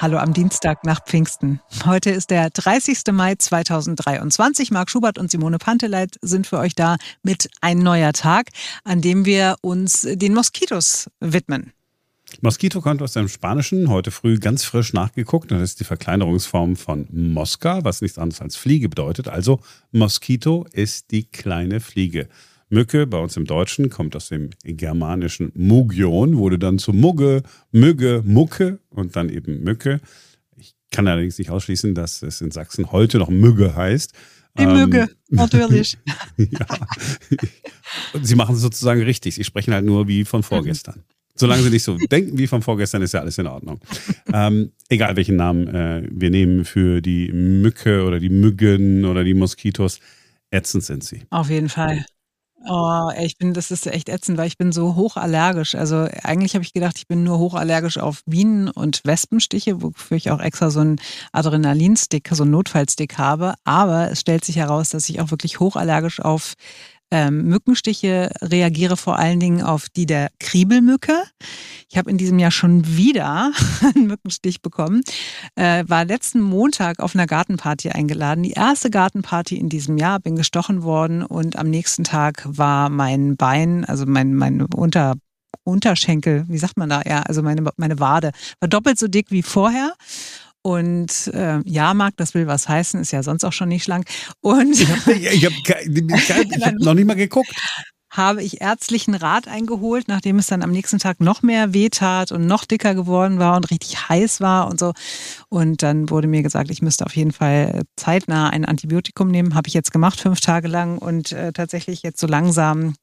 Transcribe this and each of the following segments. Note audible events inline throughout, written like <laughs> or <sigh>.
Hallo am Dienstag nach Pfingsten. Heute ist der 30. Mai 2023. Marc Schubert und Simone Panteleit sind für euch da mit ein neuer Tag, an dem wir uns den Moskitos widmen. Mosquito kommt aus dem Spanischen, heute früh ganz frisch nachgeguckt. Das ist die Verkleinerungsform von Mosca, was nichts anderes als Fliege bedeutet. Also Mosquito ist die kleine Fliege. Mücke, bei uns im Deutschen, kommt aus dem germanischen Mugion, wurde dann zu Mugge, Mügge, Mucke und dann eben Mücke. Ich kann allerdings nicht ausschließen, dass es in Sachsen heute noch Mügge heißt. Die ähm, Mügge, <laughs> natürlich. <laughs> ja. Sie machen es sozusagen richtig. Sie sprechen halt nur wie von vorgestern. Solange sie nicht so denken wie von vorgestern, ist ja alles in Ordnung. ähm, egal welchen Namen äh, wir nehmen für die Mücke oder die Müggen oder die Moskitos, ätzend sind sie. Auf jeden Fall. Oh, ich bin, das ist echt ätzend, weil ich bin so hochallergisch. Also eigentlich habe ich gedacht, ich bin nur hochallergisch auf Bienen und Wespenstiche, wofür ich auch extra so einen Adrenalinstick, so einen Notfallstick habe. Aber es stellt sich heraus, dass ich auch wirklich hochallergisch auf ähm, Mückenstiche reagiere vor allen Dingen auf die der Kriebelmücke. Ich habe in diesem Jahr schon wieder <laughs> einen Mückenstich bekommen. Äh, war letzten Montag auf einer Gartenparty eingeladen. Die erste Gartenparty in diesem Jahr. Bin gestochen worden und am nächsten Tag war mein Bein, also mein, mein Unter Unterschenkel, wie sagt man da? Ja, also meine, meine Wade war doppelt so dick wie vorher. Und äh, ja, Marc, das will was heißen, ist ja sonst auch schon nicht schlank. Und ich habe ich hab, <laughs> hab noch nicht mal geguckt. Habe ich ärztlichen Rat eingeholt, nachdem es dann am nächsten Tag noch mehr wehtat und noch dicker geworden war und richtig heiß war und so. Und dann wurde mir gesagt, ich müsste auf jeden Fall zeitnah ein Antibiotikum nehmen. Habe ich jetzt gemacht, fünf Tage lang und äh, tatsächlich jetzt so langsam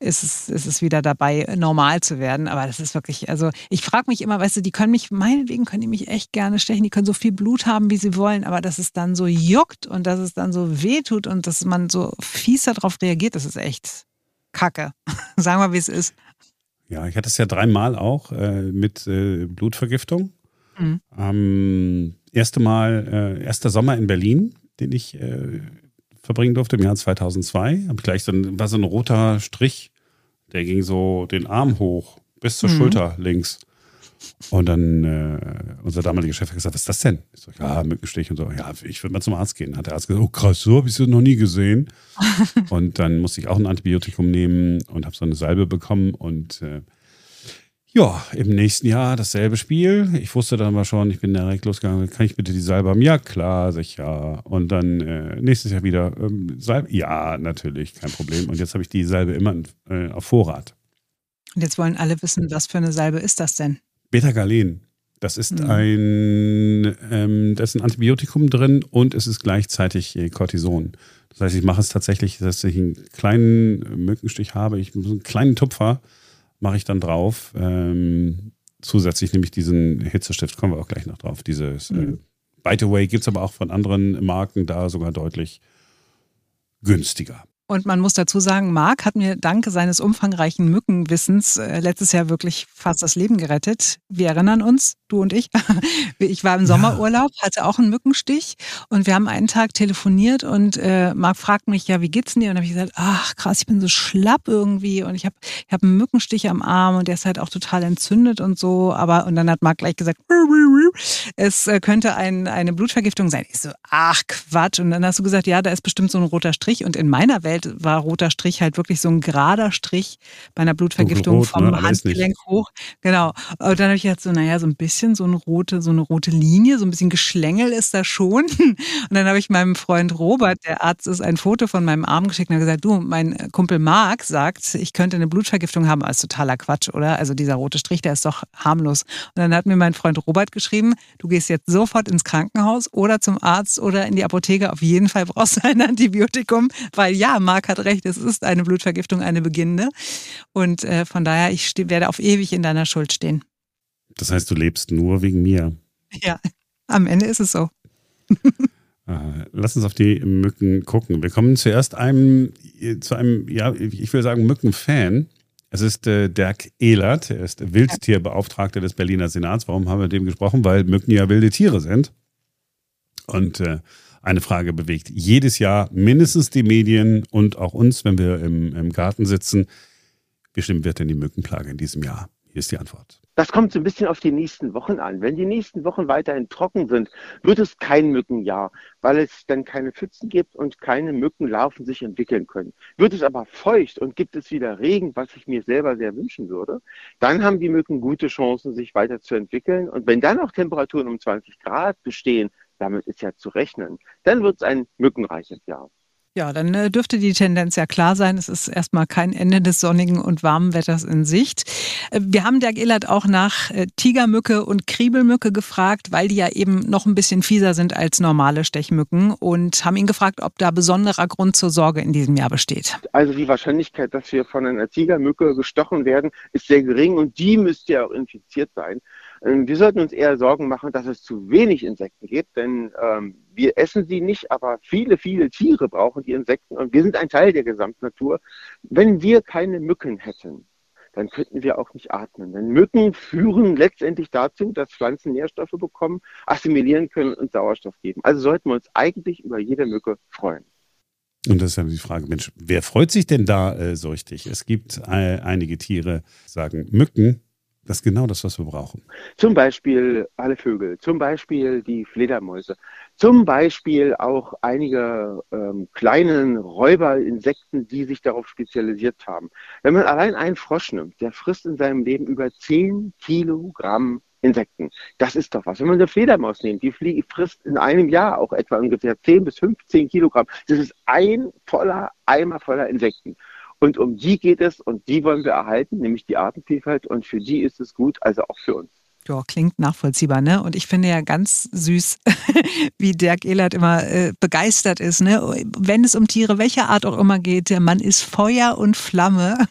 ist es, ist es wieder dabei, normal zu werden. Aber das ist wirklich, also ich frage mich immer, weißt du, die können mich, meinetwegen können die mich echt gerne stechen, die können so viel Blut haben, wie sie wollen, aber dass es dann so juckt und dass es dann so wehtut und dass man so fies darauf reagiert, das ist echt Kacke. <laughs> Sagen wir, wie es ist. Ja, ich hatte es ja dreimal auch äh, mit äh, Blutvergiftung. Mhm. Ähm, erste Mal, äh, erster Sommer in Berlin, den ich äh, verbringen durfte im Jahr 2002. Habe gleich so ein, war so ein roter Strich, der ging so den Arm hoch bis zur mhm. Schulter links. Und dann äh, unser damaliger Chef hat gesagt, was ist das denn? Ich so, ja, Mückenstich und so. Ja, ich würde mal zum Arzt gehen. Hat der Arzt gesagt, oh krass, so habe ich es noch nie gesehen. <laughs> und dann musste ich auch ein Antibiotikum nehmen und habe so eine Salbe bekommen und äh, ja, im nächsten Jahr dasselbe Spiel. Ich wusste dann mal schon, ich bin direkt losgegangen, kann ich bitte die Salbe haben? Ja, klar, sicher. Und dann äh, nächstes Jahr wieder ähm, Salbe? Ja, natürlich, kein Problem. Und jetzt habe ich die Salbe immer äh, auf Vorrat. Und jetzt wollen alle wissen, was für eine Salbe ist das denn? Beta-Galen. Das ist mhm. ein, ähm, da ist ein Antibiotikum drin und es ist gleichzeitig äh, Cortison. Das heißt, ich mache es tatsächlich, dass ich einen kleinen Mückenstich habe, ich einen kleinen Tupfer mache ich dann drauf. Ähm, zusätzlich nehme ich diesen Hitzestift, kommen wir auch gleich noch drauf. Dieses, äh, mhm. äh, by the way, gibt es aber auch von anderen Marken da sogar deutlich günstiger. Und man muss dazu sagen, Marc hat mir dank seines umfangreichen Mückenwissens äh, letztes Jahr wirklich fast das Leben gerettet. Wir erinnern uns, du und ich. <laughs> Ich war im Sommerurlaub, hatte auch einen Mückenstich und wir haben einen Tag telefoniert und äh, Marc fragt mich, ja, wie geht's denn dir? Und dann habe ich gesagt, ach krass, ich bin so schlapp irgendwie und ich habe ich hab einen Mückenstich am Arm und der ist halt auch total entzündet und so. Aber und dann hat Marc gleich gesagt, es äh, könnte ein, eine Blutvergiftung sein. Ich so, ach Quatsch. Und dann hast du gesagt, ja, da ist bestimmt so ein roter Strich. Und in meiner Welt war roter Strich halt wirklich so ein gerader Strich bei einer Blutvergiftung Rot, vom ne? Handgelenk hoch. Genau. Und dann habe ich gedacht, so, naja, so ein bisschen so eine rote, so eine rote Linie, so ein bisschen Geschlängel ist da schon. <laughs> Und dann habe ich meinem Freund Robert, der Arzt ist, ein Foto von meinem Arm geschickt und hat gesagt, du, mein Kumpel Marc sagt, ich könnte eine Blutvergiftung haben. Das ist totaler Quatsch, oder? Also dieser rote Strich, der ist doch harmlos. Und dann hat mir mein Freund Robert geschrieben, du gehst jetzt sofort ins Krankenhaus oder zum Arzt oder in die Apotheke. Auf jeden Fall brauchst du ein Antibiotikum, weil ja, Marc hat recht, es ist eine Blutvergiftung, eine beginnende. Und äh, von daher, ich werde auf ewig in deiner Schuld stehen. Das heißt, du lebst nur wegen mir. Ja, am Ende ist es so. <laughs> Äh, lass uns auf die Mücken gucken. Wir kommen zuerst einem, zu einem, ja, ich will sagen, Mückenfan. Es ist äh, Dirk Ehlert, er ist Wildtierbeauftragter des Berliner Senats. Warum haben wir mit dem gesprochen? Weil Mücken ja wilde Tiere sind. Und äh, eine Frage bewegt jedes Jahr mindestens die Medien und auch uns, wenn wir im, im Garten sitzen. Wie schlimm wird denn die Mückenplage in diesem Jahr? Hier ist die Antwort. Das kommt so ein bisschen auf die nächsten Wochen an. Wenn die nächsten Wochen weiterhin trocken sind, wird es kein Mückenjahr, weil es dann keine Pfützen gibt und keine Mückenlarven sich entwickeln können. Wird es aber feucht und gibt es wieder Regen, was ich mir selber sehr wünschen würde, dann haben die Mücken gute Chancen, sich weiterzuentwickeln. Und wenn dann auch Temperaturen um 20 Grad bestehen, damit ist ja zu rechnen, dann wird es ein mückenreiches Jahr. Ja, dann äh, dürfte die Tendenz ja klar sein. Es ist erstmal kein Ende des sonnigen und warmen Wetters in Sicht. Äh, wir haben Dirk Ehlert auch nach äh, Tigermücke und Kriebelmücke gefragt, weil die ja eben noch ein bisschen fieser sind als normale Stechmücken und haben ihn gefragt, ob da besonderer Grund zur Sorge in diesem Jahr besteht. Also die Wahrscheinlichkeit, dass wir von einer Tigermücke gestochen werden, ist sehr gering und die müsste ja auch infiziert sein. Ähm, wir sollten uns eher Sorgen machen, dass es zu wenig Insekten gibt, denn ähm, wir essen sie nicht, aber viele, viele Tiere brauchen die Insekten und wir sind ein Teil der Gesamtnatur. Wenn wir keine Mücken hätten, dann könnten wir auch nicht atmen. Denn Mücken führen letztendlich dazu, dass Pflanzen Nährstoffe bekommen, assimilieren können und Sauerstoff geben. Also sollten wir uns eigentlich über jede Mücke freuen. Und das ist ja die Frage, Mensch, wer freut sich denn da äh, so richtig? Es gibt äh, einige Tiere, sagen Mücken, das ist genau das, was wir brauchen. Zum Beispiel alle Vögel, zum Beispiel die Fledermäuse, zum Beispiel auch einige ähm, kleinen Räuberinsekten, die sich darauf spezialisiert haben. Wenn man allein einen Frosch nimmt, der frisst in seinem Leben über 10 Kilogramm Insekten. Das ist doch was. Wenn man eine Fledermaus nimmt, die frisst in einem Jahr auch etwa ungefähr 10 bis 15 Kilogramm. Das ist ein voller Eimer voller Insekten. Und um die geht es und die wollen wir erhalten, nämlich die Artenvielfalt. Und für die ist es gut, also auch für uns. Ja, klingt nachvollziehbar, ne? Und ich finde ja ganz süß, <laughs> wie Dirk Ehlert immer äh, begeistert ist, ne? Wenn es um Tiere welcher Art auch immer geht, der Mann ist Feuer und Flamme. <laughs>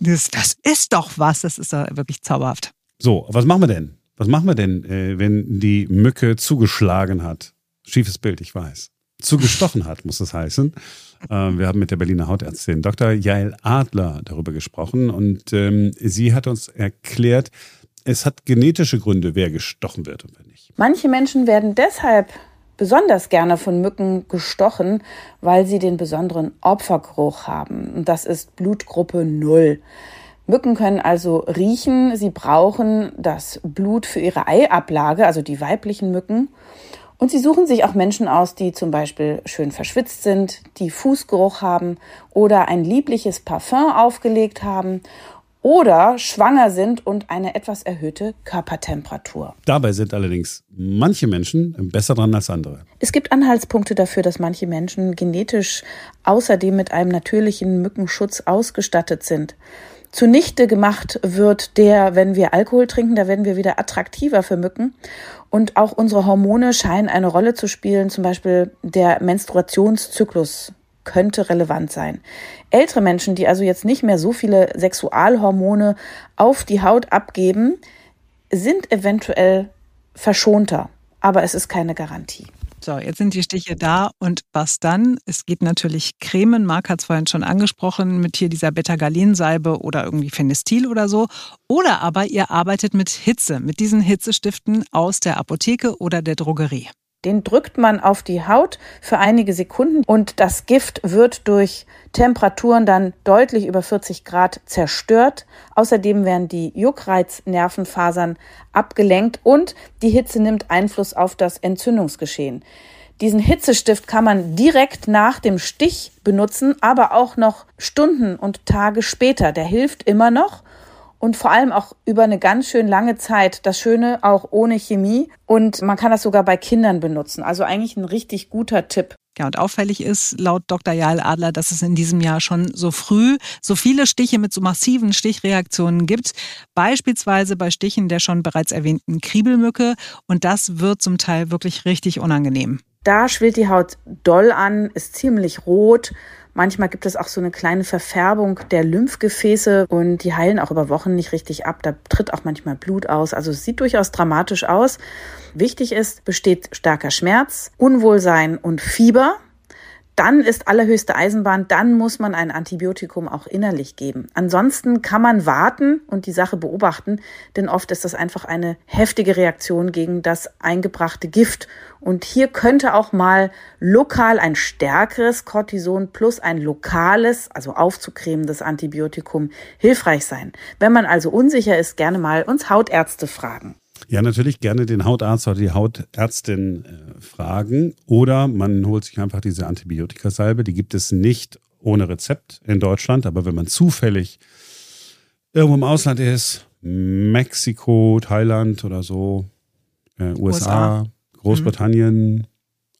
Das, das ist doch was, das ist doch wirklich zauberhaft. So, was machen wir denn? Was machen wir denn, äh, wenn die Mücke zugeschlagen hat? Schiefes Bild, ich weiß. Zugestochen hat, muss es heißen. Ähm, wir haben mit der Berliner Hautärztin Dr. Jael Adler darüber gesprochen und ähm, sie hat uns erklärt, es hat genetische Gründe, wer gestochen wird und wer nicht. Manche Menschen werden deshalb besonders gerne von Mücken gestochen, weil sie den besonderen Opfergeruch haben. Und das ist Blutgruppe 0. Mücken können also riechen, sie brauchen das Blut für ihre Eiablage, also die weiblichen Mücken. Und sie suchen sich auch Menschen aus, die zum Beispiel schön verschwitzt sind, die Fußgeruch haben oder ein liebliches Parfum aufgelegt haben oder schwanger sind und eine etwas erhöhte Körpertemperatur. Dabei sind allerdings manche Menschen besser dran als andere. Es gibt Anhaltspunkte dafür, dass manche Menschen genetisch außerdem mit einem natürlichen Mückenschutz ausgestattet sind zunichte gemacht wird, der, wenn wir Alkohol trinken, da werden wir wieder attraktiver für Mücken. Und auch unsere Hormone scheinen eine Rolle zu spielen, zum Beispiel der Menstruationszyklus könnte relevant sein. Ältere Menschen, die also jetzt nicht mehr so viele Sexualhormone auf die Haut abgeben, sind eventuell verschonter, aber es ist keine Garantie. So, jetzt sind die Stiche da und was dann? Es geht natürlich Cremen. Marc hat es vorhin schon angesprochen mit hier dieser Beta-Galin-Salbe oder irgendwie Fenestil oder so. Oder aber ihr arbeitet mit Hitze, mit diesen Hitzestiften aus der Apotheke oder der Drogerie. Den drückt man auf die Haut für einige Sekunden und das Gift wird durch Temperaturen dann deutlich über 40 Grad zerstört. Außerdem werden die Juckreiznervenfasern abgelenkt und die Hitze nimmt Einfluss auf das Entzündungsgeschehen. Diesen Hitzestift kann man direkt nach dem Stich benutzen, aber auch noch Stunden und Tage später. Der hilft immer noch und vor allem auch über eine ganz schön lange Zeit. Das Schöne auch ohne Chemie und man kann das sogar bei Kindern benutzen. Also eigentlich ein richtig guter Tipp. Ja, und auffällig ist laut Dr. Jael Adler, dass es in diesem Jahr schon so früh so viele Stiche mit so massiven Stichreaktionen gibt. Beispielsweise bei Stichen der schon bereits erwähnten Kriebelmücke. Und das wird zum Teil wirklich richtig unangenehm. Da schwillt die Haut doll an, ist ziemlich rot Manchmal gibt es auch so eine kleine Verfärbung der Lymphgefäße und die heilen auch über Wochen nicht richtig ab. Da tritt auch manchmal Blut aus. Also es sieht durchaus dramatisch aus. Wichtig ist, besteht starker Schmerz, Unwohlsein und Fieber dann ist allerhöchste Eisenbahn, dann muss man ein Antibiotikum auch innerlich geben. Ansonsten kann man warten und die Sache beobachten, denn oft ist das einfach eine heftige Reaktion gegen das eingebrachte Gift. Und hier könnte auch mal lokal ein stärkeres Cortison plus ein lokales, also aufzucremendes Antibiotikum hilfreich sein. Wenn man also unsicher ist, gerne mal uns Hautärzte fragen. Ja, natürlich gerne den Hautarzt oder die Hautärztin äh, fragen. Oder man holt sich einfach diese Antibiotikasalbe. Die gibt es nicht ohne Rezept in Deutschland. Aber wenn man zufällig irgendwo im Ausland ist, Mexiko, Thailand oder so, äh, USA, USA, Großbritannien, mhm.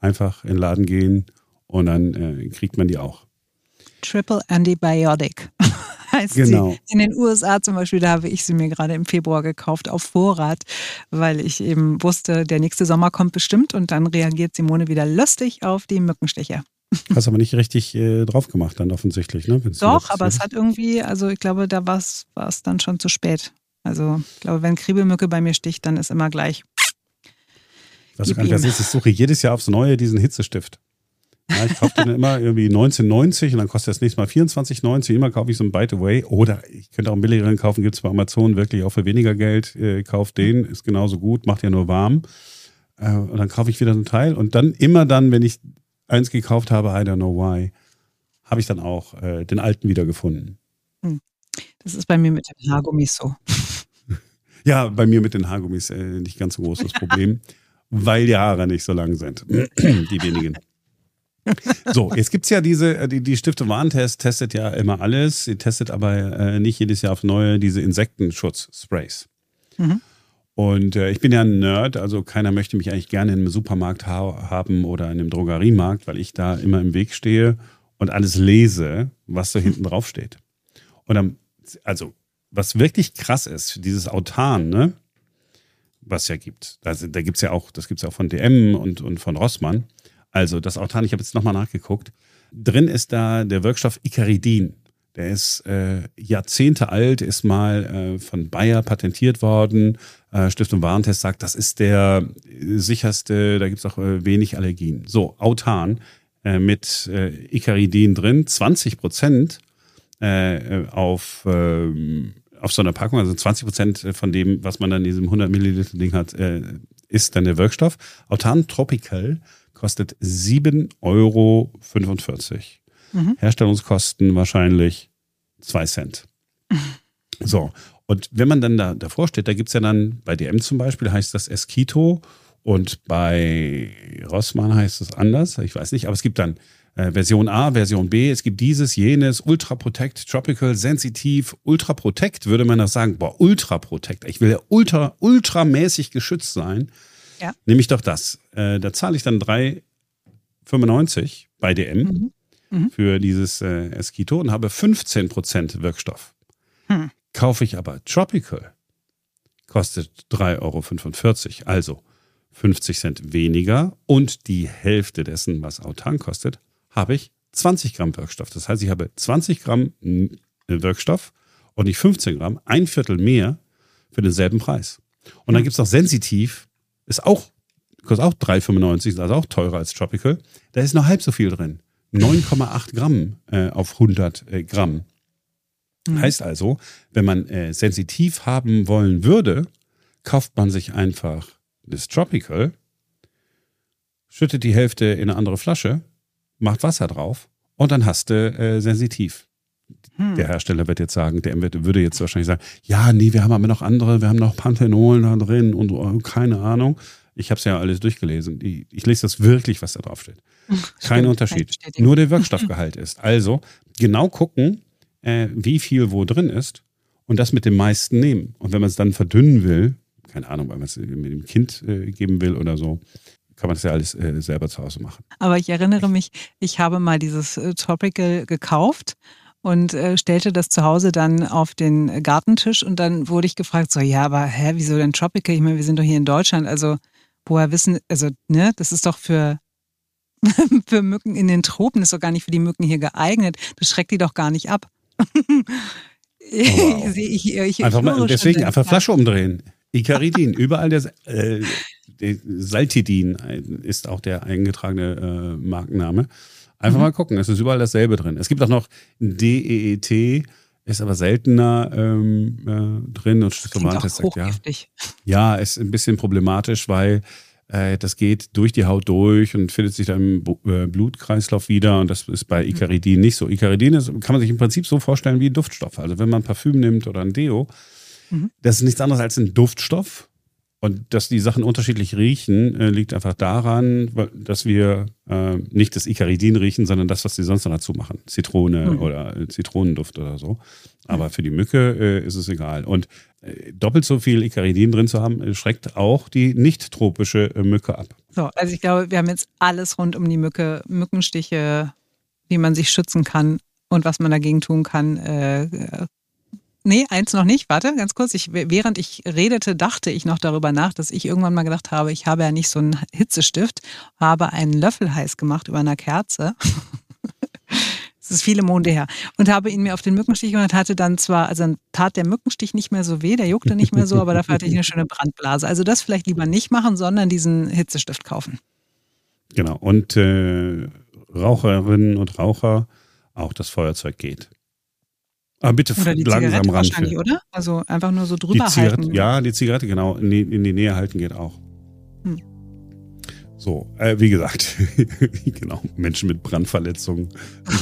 einfach in den Laden gehen und dann äh, kriegt man die auch. Triple Antibiotic. <laughs> heißt genau. sie. In den USA zum Beispiel, da habe ich sie mir gerade im Februar gekauft auf Vorrat, weil ich eben wusste, der nächste Sommer kommt bestimmt und dann reagiert Simone wieder lustig auf die Mückenstiche. <laughs> Hast aber nicht richtig äh, drauf gemacht dann offensichtlich, ne? Doch, aber es hat irgendwie, also ich glaube, da war es dann schon zu spät. Also ich glaube, wenn Kriebelmücke bei mir sticht, dann ist immer gleich. Was, was ist, ich suche jedes Jahr aufs Neue diesen Hitzestift. Ja, ich kaufe den immer irgendwie 19,90 und dann kostet das nächste Mal 24,90. Immer kaufe ich so ein By the Way. Oder ich könnte auch einen billigeren kaufen, gibt es bei Amazon wirklich auch für weniger Geld. Äh, kauft den, ist genauso gut, macht ja nur warm. Äh, und dann kaufe ich wieder ein Teil. Und dann immer dann, wenn ich eins gekauft habe, I don't know why, habe ich dann auch äh, den alten wiedergefunden. Hm. Das ist bei mir mit den Haargummis so. Ja, bei mir mit den Haargummis äh, nicht ganz so großes Problem, <laughs> weil die Haare nicht so lang sind. <clears throat> die wenigen. So, jetzt gibt es ja diese, äh, die, die Stiftung Warentest testet ja immer alles. Sie testet aber äh, nicht jedes Jahr auf neue diese Insektenschutz-Sprays. Mhm. Und äh, ich bin ja ein Nerd, also keiner möchte mich eigentlich gerne in einem Supermarkt ha haben oder in einem Drogeriemarkt, weil ich da immer im Weg stehe und alles lese, was da hinten drauf steht. Und dann, also, was wirklich krass ist, dieses Autan, ne? Was ja gibt. Da, da gibt es ja auch, das gibt es ja auch von DM und, und von Rossmann. Also das Autan, ich habe jetzt nochmal nachgeguckt. Drin ist da der Wirkstoff Icaridin. Der ist äh, Jahrzehnte alt, ist mal äh, von Bayer patentiert worden. Äh, Stiftung Warentest sagt, das ist der sicherste, da gibt es auch äh, wenig Allergien. So, Autan äh, mit äh, Icaridin drin, 20 Prozent äh, auf, äh, auf so einer Packung, also 20 Prozent von dem, was man dann in diesem 100 Milliliter Ding hat, äh, ist dann der Wirkstoff. Autan Tropical kostet 7,45 Euro. Mhm. Herstellungskosten wahrscheinlich 2 Cent. <laughs> So, und wenn man dann da davor steht, da gibt es ja dann bei DM zum Beispiel heißt das Eskito und bei Rossmann heißt es anders, ich weiß nicht, aber es gibt dann äh, Version A, Version B, es gibt dieses, jenes, Ultra Protect, Tropical, Sensitiv, Ultra Protect, würde man das sagen, boah, Ultra Protect, ich will ja ultra, ultramäßig geschützt sein. Ja. Nehme ich doch das. Äh, da zahle ich dann 3,95 bei DM mhm. Mhm. für dieses äh, Eskito und habe 15% Wirkstoff. Hm. Kaufe ich aber Tropical, kostet 3,45 Euro. Also 50 Cent weniger und die Hälfte dessen, was Autan kostet, habe ich 20 Gramm Wirkstoff. Das heißt, ich habe 20 Gramm äh, Wirkstoff und nicht 15 Gramm, ein Viertel mehr für denselben Preis. Und dann gibt es noch sensitiv ist auch, kostet auch 3,95, ist also auch teurer als Tropical. Da ist noch halb so viel drin. 9,8 Gramm äh, auf 100 äh, Gramm. Mhm. Heißt also, wenn man äh, sensitiv haben wollen würde, kauft man sich einfach das Tropical, schüttet die Hälfte in eine andere Flasche, macht Wasser drauf und dann hast du äh, sensitiv. Hm. Der Hersteller wird jetzt sagen, der würde jetzt wahrscheinlich sagen, ja, nee, wir haben aber noch andere, wir haben noch Panthenol da drin und oh, keine Ahnung. Ich habe es ja alles durchgelesen. Ich, ich, lese das wirklich, was da drauf steht. <laughs> Kein Unterschied. Nur der Wirkstoffgehalt ist. Also genau gucken, äh, wie viel wo drin ist und das mit dem meisten nehmen. Und wenn man es dann verdünnen will, keine Ahnung, weil man es mit dem Kind äh, geben will oder so, kann man das ja alles äh, selber zu Hause machen. Aber ich erinnere mich, ich habe mal dieses äh, Topical gekauft und äh, stellte das zu Hause dann auf den Gartentisch und dann wurde ich gefragt, so, ja, aber hä, wieso denn Tropical? Ich meine, wir sind doch hier in Deutschland, also woher wissen, also, ne, das ist doch für, <laughs> für Mücken in den Tropen, das ist doch gar nicht für die Mücken hier geeignet. Das schreckt die doch gar nicht ab. <laughs> Oh, wow. ich, ich, ich, einfach mal, deswegen einfach Flasche umdrehen. Icaridin, überall der, äh, der Saltidin ist auch der eingetragene äh, Markenname. Einfach mhm. mal gucken, es ist überall dasselbe drin. Es gibt auch noch DEET, ist aber seltener ähm, äh, drin und Stefan sagt, ja. Ja, ist ein bisschen problematisch, weil äh, das geht durch die Haut durch und findet sich dann im äh, Blutkreislauf wieder. Und das ist bei mhm. Icaridin nicht so. Icaridin ist, kann man sich im Prinzip so vorstellen wie ein Duftstoff. Also wenn man Parfüm nimmt oder ein Deo, mhm. das ist nichts anderes als ein Duftstoff. Und dass die Sachen unterschiedlich riechen, äh, liegt einfach daran, dass wir äh, nicht das Icaridin riechen, sondern das, was sie sonst noch dazu machen. Zitrone mhm. oder äh, Zitronenduft oder so. Aber für die Mücke äh, ist es egal. Und äh, doppelt so viel Icaridin drin zu haben, schreckt auch die nicht tropische äh, Mücke ab. So, also ich glaube, wir haben jetzt alles rund um die Mücke, Mückenstiche, wie man sich schützen kann und was man dagegen tun kann, Nee, eins noch nicht. Warte, ganz kurz. Ich, während ich redete, dachte ich noch darüber nach, dass ich irgendwann mal gedacht habe, ich habe ja nicht so einen Hitzestift, habe einen Löffel heiß gemacht über einer Kerze. <laughs> Das ist viele Monde her. Und habe ihn mir auf den Mückenstich und hatte dann zwar, also tat der Mückenstich nicht mehr so weh, der juckte nicht mehr so, aber dafür hatte ich eine schöne Brandblase. Also das vielleicht lieber nicht machen, sondern diesen Hitzestift kaufen. Genau. Und äh, Raucherinnen und Raucher, auch das Feuerzeug geht. Aber bitte oder die langsam Zigarette ran. Wahrscheinlich, oder? Also einfach nur so drüber die halten. Ja, die Zigarette, genau. In die, in die Nähe halten geht auch. Hm. So, äh, wie gesagt, <laughs> genau, Menschen mit Brandverletzungen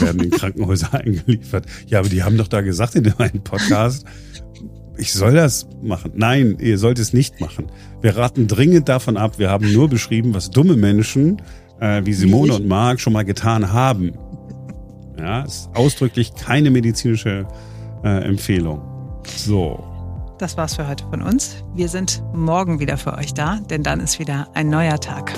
werden in <laughs> Krankenhäuser eingeliefert. Ja, aber die haben doch da gesagt in meinem Podcast, ich soll das machen. Nein, ihr sollt es nicht machen. Wir raten dringend davon ab. Wir haben nur beschrieben, was dumme Menschen äh, wie Simone und Marc schon mal getan haben. Ja, ist ausdrücklich keine medizinische äh, Empfehlung. So. Das war's für heute von uns. Wir sind morgen wieder für euch da, denn dann ist wieder ein neuer Tag.